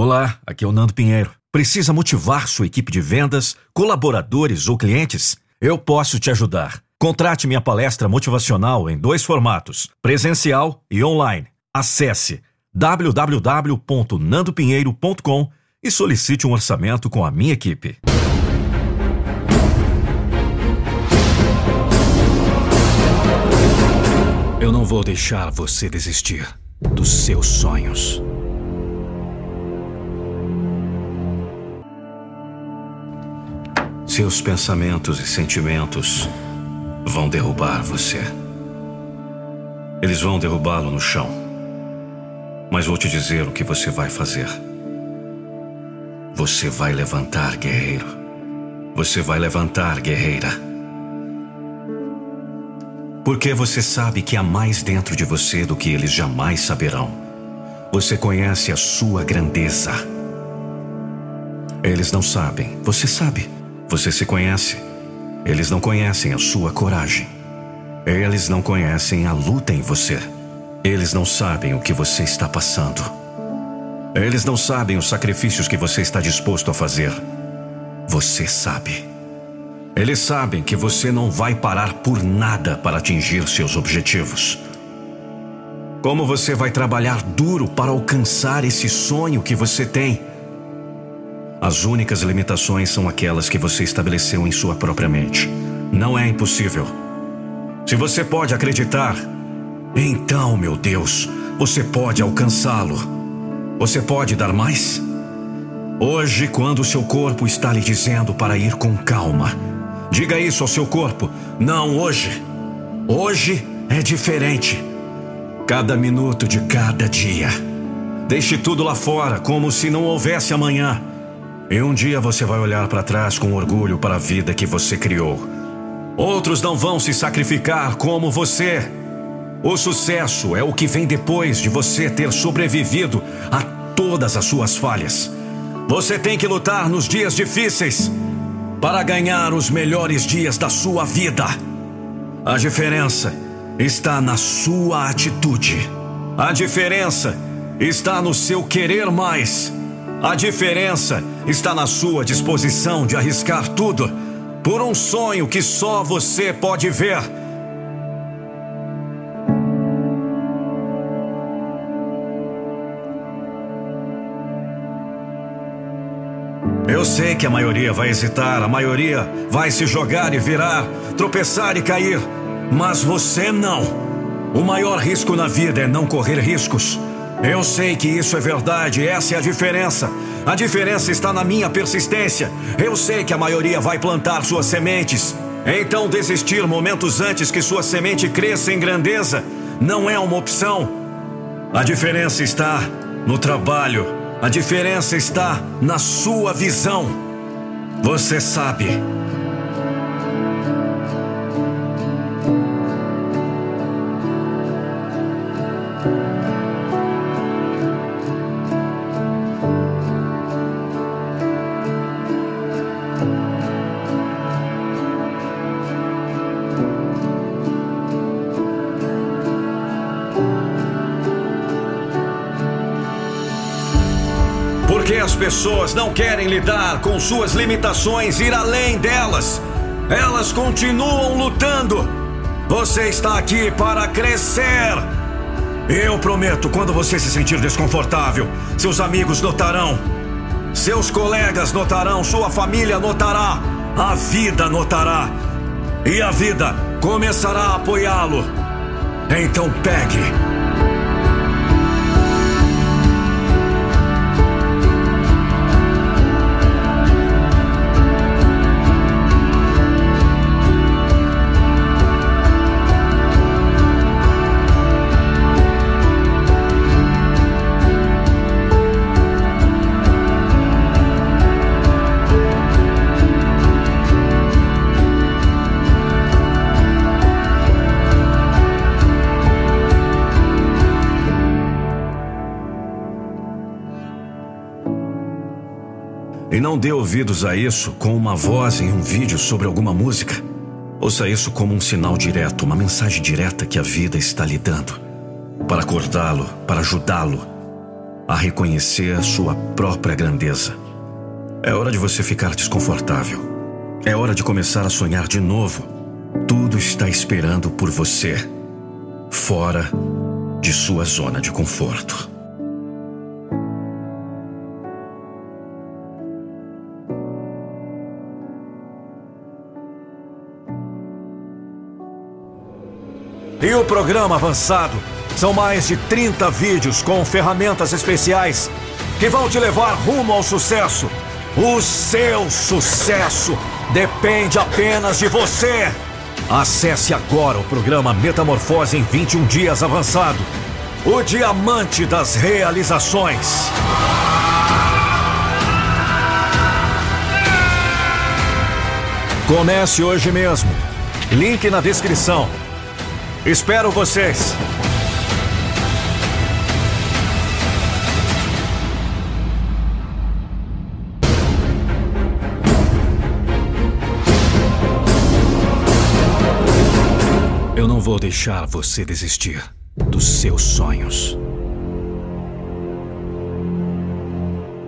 Olá, aqui é o Nando Pinheiro. Precisa motivar sua equipe de vendas, colaboradores ou clientes? Eu posso te ajudar. Contrate minha palestra motivacional em dois formatos: presencial e online. Acesse www.nandopinheiro.com e solicite um orçamento com a minha equipe. Eu não vou deixar você desistir dos seus sonhos. Seus pensamentos e sentimentos vão derrubar você. Eles vão derrubá-lo no chão. Mas vou te dizer o que você vai fazer. Você vai levantar, guerreiro. Você vai levantar, guerreira. Porque você sabe que há mais dentro de você do que eles jamais saberão. Você conhece a sua grandeza. Eles não sabem, você sabe. Você se conhece. Eles não conhecem a sua coragem. Eles não conhecem a luta em você. Eles não sabem o que você está passando. Eles não sabem os sacrifícios que você está disposto a fazer. Você sabe. Eles sabem que você não vai parar por nada para atingir seus objetivos. Como você vai trabalhar duro para alcançar esse sonho que você tem? As únicas limitações são aquelas que você estabeleceu em sua própria mente. Não é impossível. Se você pode acreditar, então, meu Deus, você pode alcançá-lo. Você pode dar mais? Hoje, quando seu corpo está lhe dizendo para ir com calma, diga isso ao seu corpo. Não hoje. Hoje é diferente. Cada minuto de cada dia. Deixe tudo lá fora, como se não houvesse amanhã. E um dia você vai olhar para trás com orgulho para a vida que você criou. Outros não vão se sacrificar como você. O sucesso é o que vem depois de você ter sobrevivido a todas as suas falhas. Você tem que lutar nos dias difíceis para ganhar os melhores dias da sua vida. A diferença está na sua atitude. A diferença está no seu querer mais. A diferença está na sua disposição de arriscar tudo por um sonho que só você pode ver. Eu sei que a maioria vai hesitar, a maioria vai se jogar e virar, tropeçar e cair, mas você não. O maior risco na vida é não correr riscos. Eu sei que isso é verdade, essa é a diferença. A diferença está na minha persistência. Eu sei que a maioria vai plantar suas sementes. Então, desistir momentos antes que sua semente cresça em grandeza não é uma opção. A diferença está no trabalho, a diferença está na sua visão. Você sabe. Porque as pessoas não querem lidar com suas limitações, ir além delas. Elas continuam lutando. Você está aqui para crescer. Eu prometo, quando você se sentir desconfortável, seus amigos notarão. Seus colegas notarão, sua família notará, a vida notará. E a vida começará a apoiá-lo. Então pegue. E não dê ouvidos a isso com uma voz em um vídeo sobre alguma música. Ouça isso como um sinal direto, uma mensagem direta que a vida está lhe dando. Para acordá-lo, para ajudá-lo. a reconhecer sua própria grandeza. É hora de você ficar desconfortável. É hora de começar a sonhar de novo. Tudo está esperando por você, fora de sua zona de conforto. E o programa avançado são mais de 30 vídeos com ferramentas especiais que vão te levar rumo ao sucesso. O seu sucesso depende apenas de você. Acesse agora o programa Metamorfose em 21 Dias Avançado. O diamante das realizações. Comece hoje mesmo. Link na descrição. Espero vocês! Eu não vou deixar você desistir dos seus sonhos.